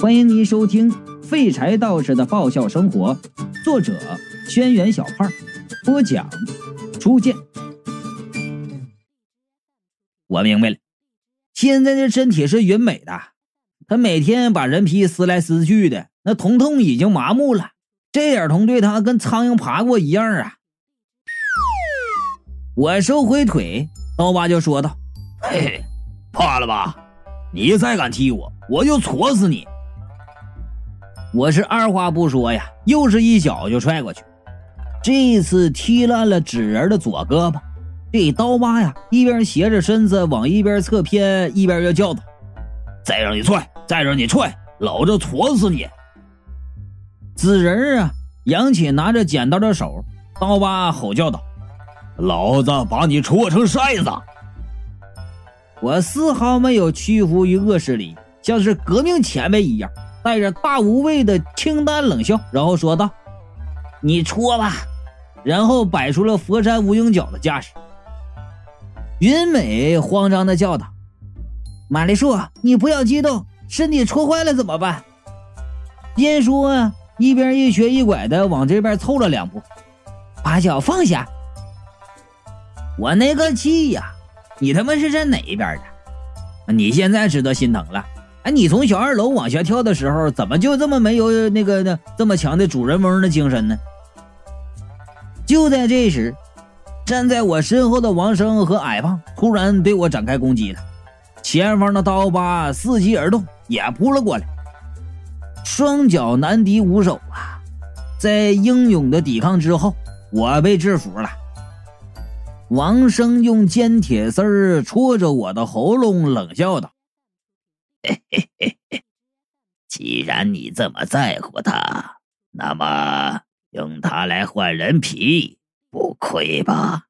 欢迎您收听《废柴道士的爆笑生活》，作者：轩辕小胖，播讲：初见。我明白了，现在的身体是云美的，他每天把人皮撕来撕去的，那疼痛已经麻木了，这点痛对他跟苍蝇爬过一样啊！我收回腿，刀疤就说道：“嘿嘿，怕了吧？你再敢踢我，我就戳死你！”我是二话不说呀，又是一脚就踹过去。这次踢烂了纸人的左胳膊，这刀疤呀一边斜着身子往一边侧偏，一边就叫道：“再让你踹，再让你踹，老子戳死你！”纸人啊，扬起拿着剪刀的手，刀疤吼叫道：“老子把你戳成筛子！”我丝毫没有屈服于恶势力，像是革命前辈一样。带着大无畏的清淡冷笑，然后说道：“你戳吧。”然后摆出了佛山无影脚的架势。云美慌张的叫道：“玛丽树，你不要激动，身体戳坏了怎么办？”边说啊，一边一瘸一拐的往这边凑了两步，把脚放下。我那个气呀！你他妈是站哪一边的？你现在知道心疼了。你从小二楼往下跳的时候，怎么就这么没有那个呢？这么强的主人翁的精神呢？就在这时，站在我身后的王生和矮胖突然对我展开攻击了。前方的刀疤伺机而动，也扑了过来。双脚难敌五手啊！在英勇的抵抗之后，我被制服了。王生用尖铁丝儿戳着我的喉咙，冷笑道。嘿嘿嘿嘿，既然你这么在乎他，那么用他来换人皮不亏吧？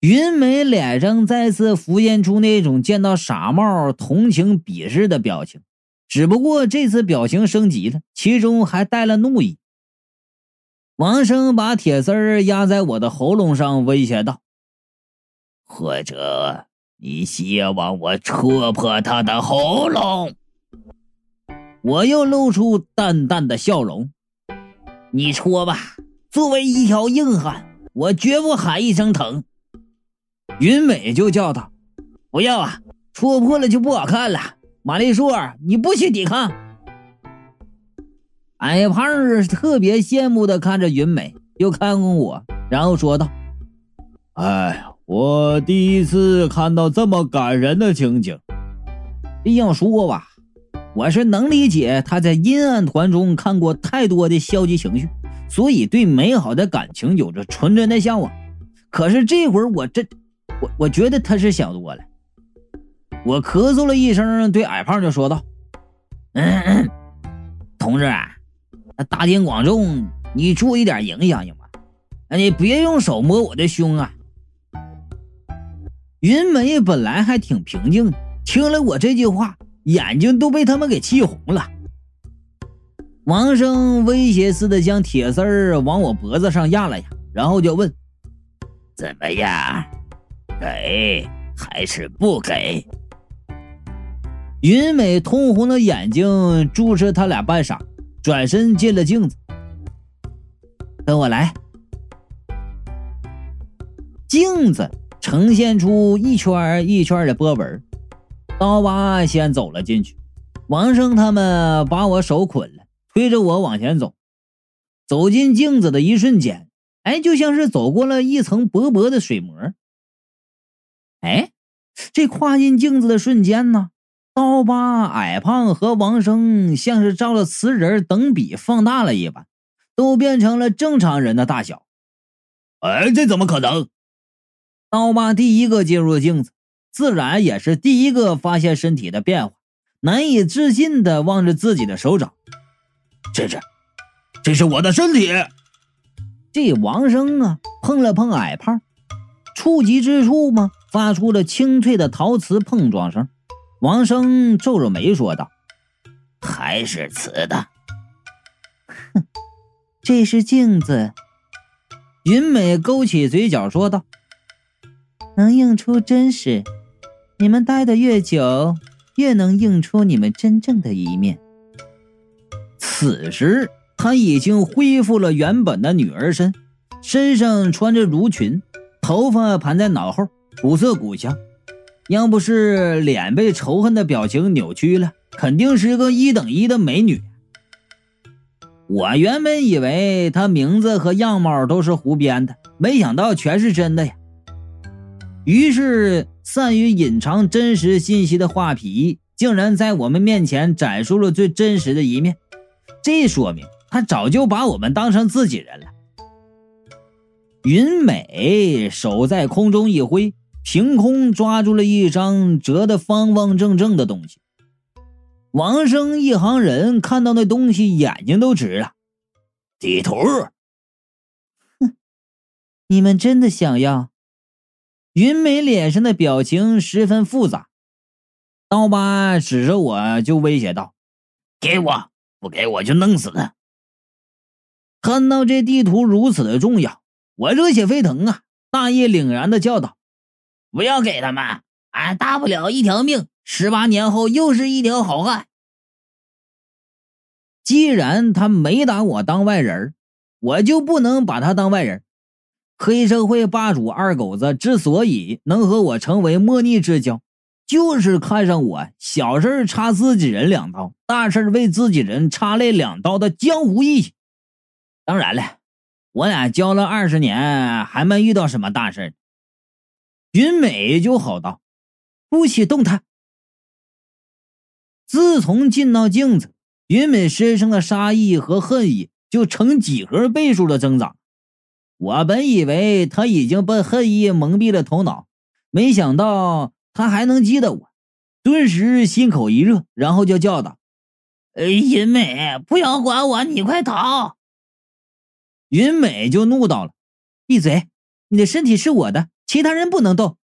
云美脸上再次浮现出那种见到傻帽同情鄙视的表情，只不过这次表情升级了，其中还带了怒意。王生把铁丝儿压在我的喉咙上，威胁道：“或者……”你希望我戳破他的喉咙？我又露出淡淡的笑容。你戳吧，作为一条硬汉，我绝不喊一声疼。云美就叫道：“不要啊，戳破了就不好看了。”玛丽树，你不许抵抗。矮胖特别羡慕的看着云美，又看看我，然后说道：“哎。”我第一次看到这么感人的情景。要说吧，我是能理解他在阴暗团中看过太多的消极情绪，所以对美好的感情有着纯真的向往。可是这会儿我这，我我觉得他是想多了。我咳嗽了一声，对矮胖就说道：“嗯嗯，同志啊，大庭广众，你注意点影响行吗？你别用手摸我的胸啊！”云梅本来还挺平静的，听了我这句话，眼睛都被他们给气红了。王生威胁似的将铁丝儿往我脖子上压了压，然后就问：“怎么样？给还是不给？”云美通红的眼睛注视他俩半晌，转身进了镜子：“跟我来。”镜子。呈现出一圈一圈的波纹，刀疤先走了进去，王生他们把我手捆了，推着我往前走。走进镜子的一瞬间，哎，就像是走过了一层薄薄的水膜。哎，这跨进镜子的瞬间呢，刀疤、矮胖和王生像是照了瓷人等比放大了一般，都变成了正常人的大小。哎，这怎么可能？刀疤第一个进入镜子，自然也是第一个发现身体的变化，难以置信的望着自己的手掌。这是，这是我的身体。这王生啊，碰了碰矮胖，触及之处吗？发出了清脆的陶瓷碰撞声。王生皱着眉说道：“还是瓷的。”哼，这是镜子。云美勾起嘴角说道。能映出真实，你们待的越久，越能映出你们真正的一面。此时，他已经恢复了原本的女儿身，身上穿着襦裙，头发盘在脑后，古色古香。要不是脸被仇恨的表情扭曲了，肯定是个一等一的美女。我原本以为她名字和样貌都是胡编的，没想到全是真的呀。于是，善于隐藏真实信息的画皮，竟然在我们面前展出了最真实的一面。这说明他早就把我们当成自己人了。云美手在空中一挥。凭空抓住了一张折得方方正正的东西，王生一行人看到那东西，眼睛都直了。地图，哼，你们真的想要？云美脸上的表情十分复杂。刀疤指着我就威胁道：“给我，不给我就弄死他！”看到这地图如此的重要，我热血沸腾啊！大义凛然的叫道。不要给他们，俺大不了一条命，十八年后又是一条好汉。既然他没把我当外人，我就不能把他当外人。黑社会霸主二狗子之所以能和我成为莫逆之交，就是看上我小事插自己人两刀，大事为自己人插泪两刀的江湖义气。当然了，我俩交了二十年，还没遇到什么大事。云美就好道：“不许动他。”自从进到镜子，云美身上的杀意和恨意就成几何倍数的增长。我本以为他已经被恨意蒙蔽了头脑，没想到他还能记得我，顿时心口一热，然后就叫道：“云美，不要管我，你快逃！”云美就怒道了：“闭嘴！你的身体是我的。”其他人不能动。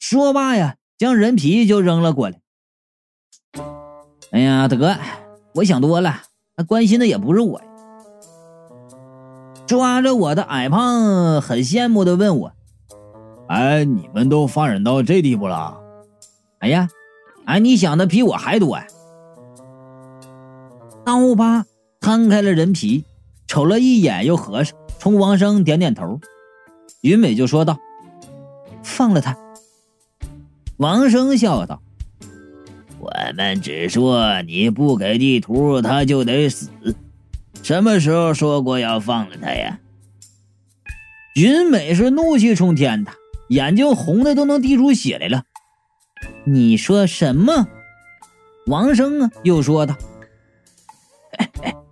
说罢呀，将人皮就扔了过来。哎呀，得，我想多了，他关心的也不是我呀。抓着我的矮胖，很羡慕的问我：“哎，你们都发展到这地步了？”哎呀，哎，你想的比我还多呀！刀疤摊开了人皮，瞅了一眼又合上，冲王生点点头。云美就说道。放了他，王生笑道：“我们只说你不给地图，他就得死。什么时候说过要放了他呀？”云美是怒气冲天的，眼睛红的都能滴出血来了。你说什么？王生啊，又说道：“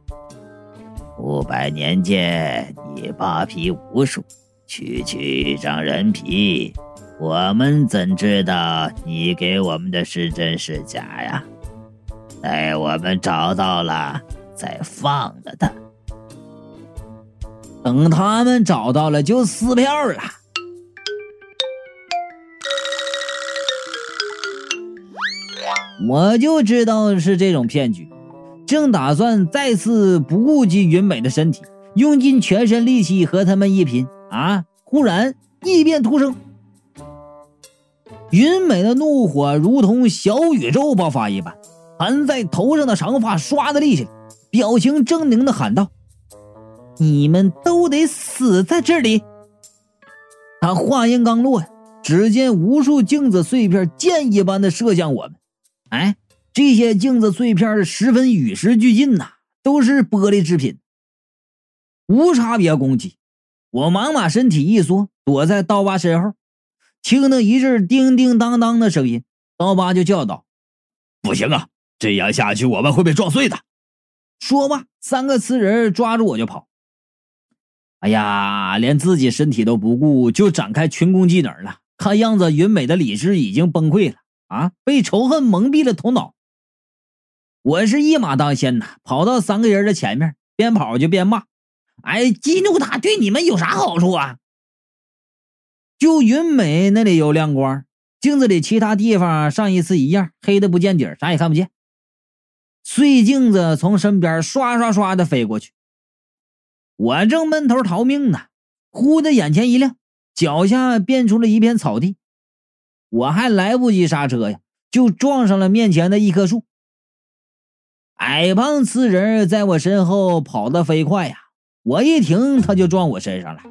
五百年间，你扒皮无数。”区区一张人皮，我们怎知道你给我们的是真是假呀？待我们找到了，再放了他。等他们找到了，就撕票了。我就知道是这种骗局，正打算再次不顾及云美的身体，用尽全身力气和他们一拼。啊！忽然异变突生，云美的怒火如同小宇宙爆发一般，盘在头上的长发唰的立起来，表情狰狞的喊道：“你们都得死在这里！”他话音刚落，只见无数镜子碎片箭一般的射向我们。哎，这些镜子碎片十分与时俱进呐，都是玻璃制品，无差别攻击。我忙把身体一缩，躲在刀疤身后，听到一阵叮叮当当的声音，刀疤就叫道：“不行啊，这样下去我们会被撞碎的。”说吧，三个瓷人抓住我就跑。哎呀，连自己身体都不顾，就展开群攻技能了。看样子，云美的理智已经崩溃了啊，被仇恨蒙蔽了头脑。我是一马当先呐，跑到三个人的前面，边跑就边骂。哎，激怒他对你们有啥好处啊？就云美那里有亮光，镜子里其他地方上一次一样黑的不见底啥也看不见。碎镜子从身边刷刷刷的飞过去，我正闷头逃命呢，忽的眼前一亮，脚下变出了一片草地，我还来不及刹车呀，就撞上了面前的一棵树。矮胖刺人在我身后跑得飞快呀，我一停他就撞我身上了，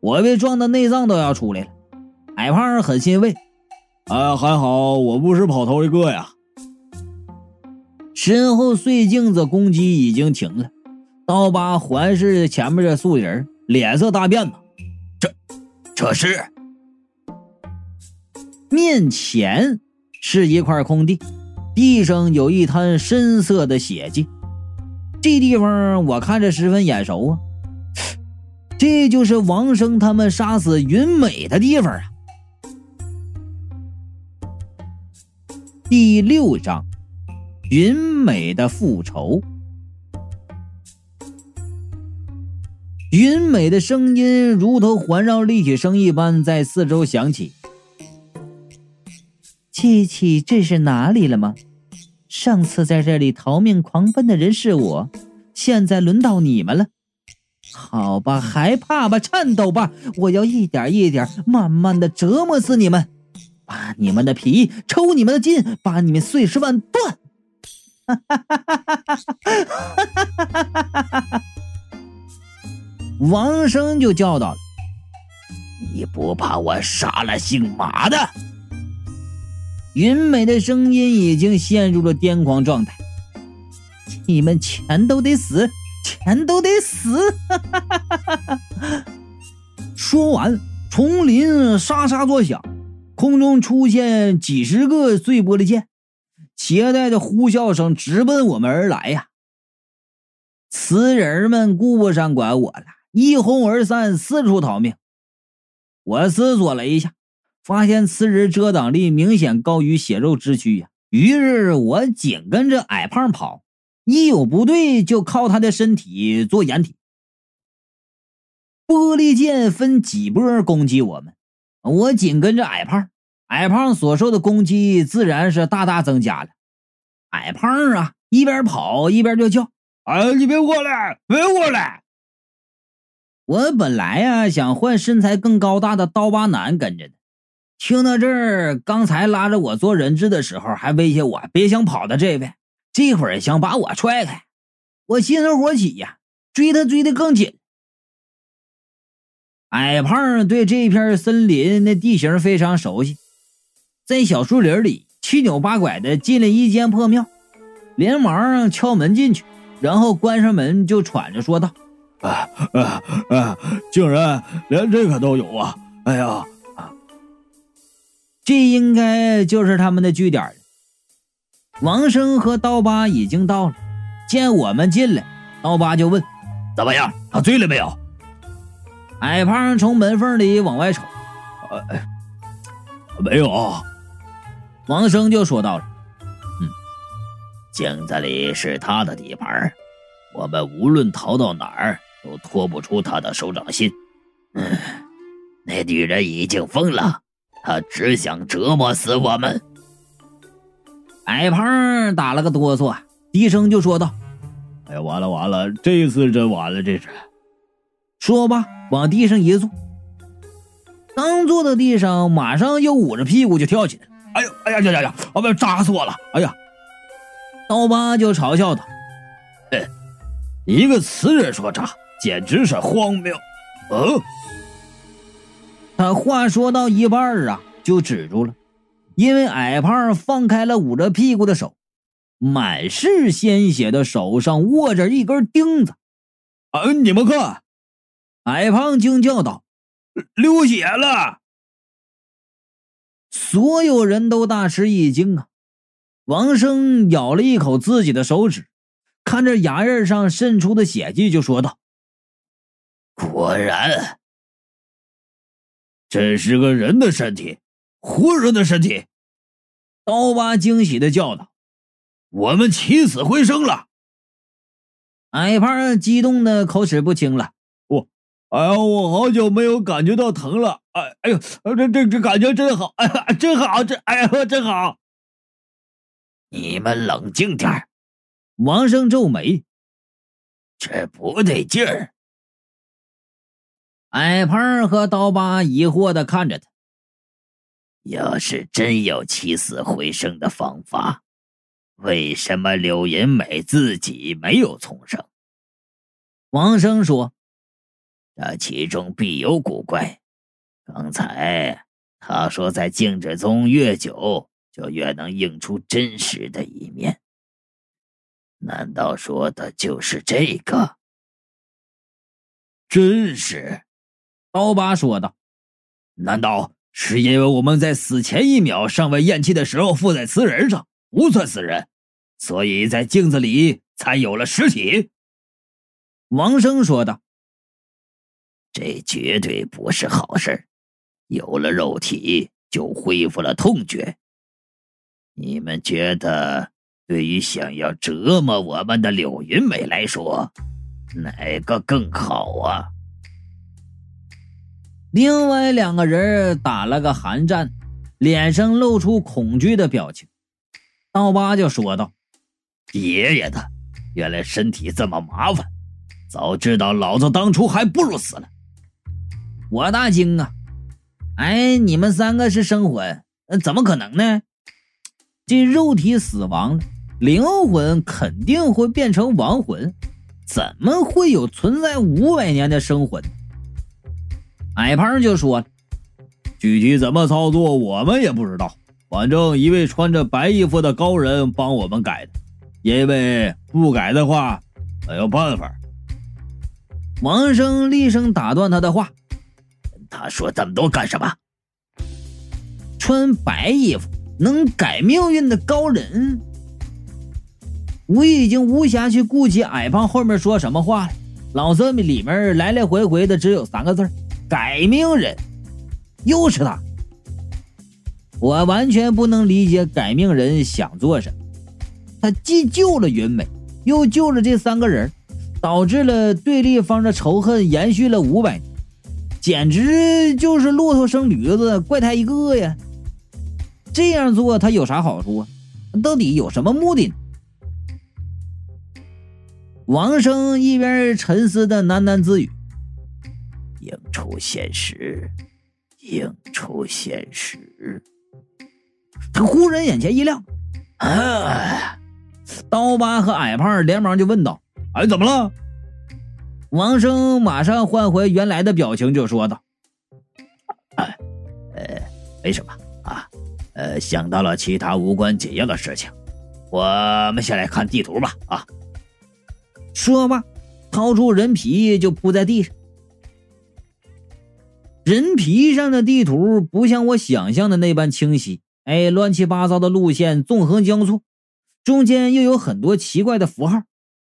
我被撞的内脏都要出来了。矮胖很欣慰，哎，还好我不是跑头一个呀。身后碎镜子攻击已经停了，刀疤环视前面的树人，脸色大变呐。这，这是？面前是一块空地。地上有一滩深色的血迹，这地方我看着十分眼熟啊！这就是王生他们杀死云美的地方啊！第六章，云美的复仇。云美的声音如同环绕立体声一般在四周响起。记起这是哪里了吗？上次在这里逃命狂奔的人是我，现在轮到你们了。好吧，害怕吧，颤抖吧，我要一点一点、慢慢的折磨死你们，扒你们的皮，抽你们的筋，把你们碎尸万。哈 王生就叫道：“你不怕我杀了姓马的？”云美的声音已经陷入了癫狂状态，你们全都得死，全都得死！说完，丛林沙沙作响，空中出现几十个碎玻璃剑，携带着呼啸声直奔我们而来呀！雌人们顾不上管我了，一哄而散，四处逃命。我思索了一下。发现瓷人遮挡力明显高于血肉之躯呀，于是我紧跟着矮胖跑，一有不对就靠他的身体做掩体。玻璃剑分几波攻击我们，我紧跟着矮胖，矮胖所受的攻击自然是大大增加了。矮胖啊，一边跑一边就叫：“哎，你别过来，别过来！”我本来呀想换身材更高大的刀疤男跟着的。听到这儿，刚才拉着我做人质的时候还威胁我别想跑的这位，这会儿想把我踹开，我心头火起呀，追他追得更紧。矮胖对这片森林的地形非常熟悉，在小树林里七扭八拐的进了一间破庙，连忙敲门进去，然后关上门就喘着说道：“啊啊啊！竟然连这个都有啊！哎呀！”这应该就是他们的据点了。王生和刀疤已经到了，见我们进来，刀疤就问：“怎么样？他醉了没有？”矮胖从门缝里往外瞅：“呃，没有。”王生就说道了：“嗯，镜子里是他的地盘，我们无论逃到哪儿都脱不出他的手掌心。嗯，那女人已经疯了。”她只想折磨死我们。矮胖打了个哆嗦，低声就说道：“哎，完了完了，这次真完了，这是。”说吧，往地上一坐。刚坐到地上，马上又捂着屁股就跳起来。哎呦，哎呀呀呀呀！啊，不，扎死我了！哎呀！刀疤就嘲笑他：“哼，一个词人说扎，简直是荒谬。”哦。他话说到一半啊，就止住了，因为矮胖放开了捂着屁股的手，满是鲜血的手上握着一根钉子。啊！你们看，矮胖惊叫道：“流血了！”所有人都大吃一惊啊！王生咬了一口自己的手指，看着牙印上渗出的血迹，就说道：“果然。”这是个人的身体，活人的身体！刀疤惊喜的叫道：“我们起死回生了！”矮胖激动的口齿不清了：“我，哎呀，我好久没有感觉到疼了！哎，哎呦，这这这感觉真好！哎呀，真好！这，哎呀，真好！”你们冷静点儿王生皱眉：“这不对劲儿。”矮胖和刀疤疑惑的看着他。要是真有起死回生的方法，为什么柳银美自己没有重生？王生说：“这其中必有古怪。刚才他说，在静止中越久，就越能映出真实的一面。难道说的就是这个？真实？”刀疤说道：“难道？”是因为我们在死前一秒尚未咽气的时候附在瓷人上，不算死人，所以在镜子里才有了实体。王生说道：“这绝对不是好事有了肉体就恢复了痛觉。你们觉得，对于想要折磨我们的柳云美来说，哪个更好啊？”另外两个人打了个寒战，脸上露出恐惧的表情。刀疤就说道：“爷爷的，原来身体这么麻烦，早知道老子当初还不如死了。”我大惊啊！哎，你们三个是生魂，怎么可能呢？这肉体死亡，灵魂肯定会变成亡魂，怎么会有存在五百年的生魂？矮胖就说：“具体怎么操作，我们也不知道。反正一位穿着白衣服的高人帮我们改的，因为不改的话没有办法。”王生厉声打断他的话：“他说这么多干什么？穿白衣服能改命运的高人？”我已经无暇去顾及矮胖后面说什么话了。老子里面来来回回的只有三个字。改命人，又是他！我完全不能理解改命人想做什么。他既救了云美，又救了这三个人，导致了对立方的仇恨延续了五百年，简直就是骆驼生驴子，怪胎一个呀！这样做他有啥好处啊？到底有什么目的？王生一边沉思的喃喃自语。映出现实，映出现实。他忽然眼前一亮，啊！刀疤和矮胖连忙就问道：“哎，怎么了？”王生马上换回原来的表情，就说道：“哎，呃，没什么啊，呃，想到了其他无关紧要的事情。我们先来看地图吧。”啊，说罢，掏出人皮就铺在地上。人皮上的地图不像我想象的那般清晰，哎，乱七八糟的路线纵横交错，中间又有很多奇怪的符号，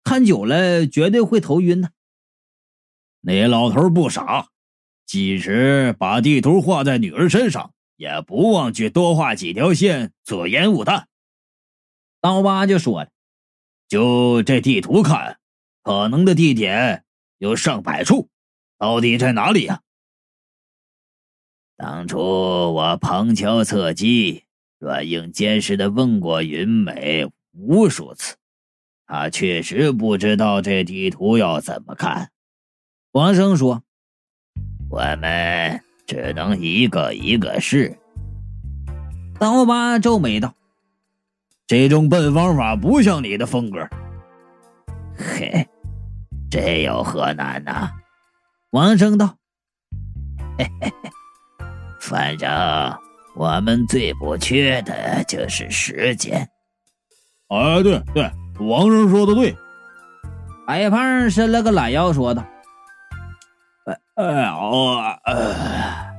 看久了绝对会头晕的。那老头不傻，即使把地图画在女儿身上，也不忘去多画几条线做烟雾弹。刀疤就说了：“就这地图看，可能的地点有上百处，到底在哪里呀？”当初我旁敲侧击、软硬兼施的问过云美无数次，她确实不知道这地图要怎么看。王生说：“我们只能一个一个试。”刀疤皱眉道：“这种笨方法不像你的风格。”嘿，这有何难呐？王生道：“嘿嘿嘿。”反正我们最不缺的就是时间。哎，对对，王生说的对。矮胖伸了个懒腰，说道：“哎哎呀，哎，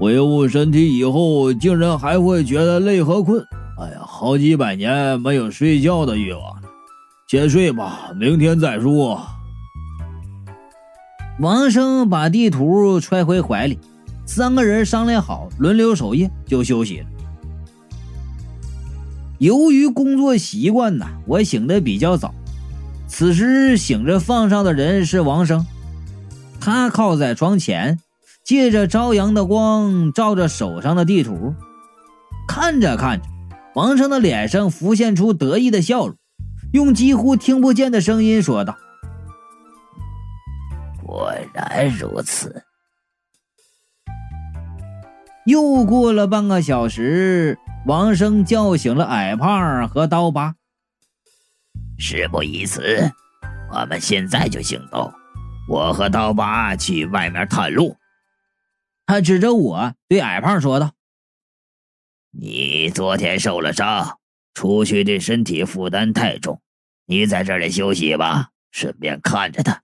恢复身体以后，竟然还会觉得累和困。哎呀，好几百年没有睡觉的欲望了。先睡吧，明天再说。”王生把地图揣回怀里。三个人商量好，轮流守夜就休息了。由于工作习惯呐，我醒得比较早。此时醒着放哨的人是王生，他靠在窗前，借着朝阳的光照着手上的地图，看着看着，王生的脸上浮现出得意的笑容，用几乎听不见的声音说道：“果然如此。”又过了半个小时，王生叫醒了矮胖和刀疤。事不宜迟，我们现在就行动。我和刀疤去外面探路。他指着我对矮胖说道：“你昨天受了伤，出去对身体负担太重，你在这里休息吧，顺便看着他。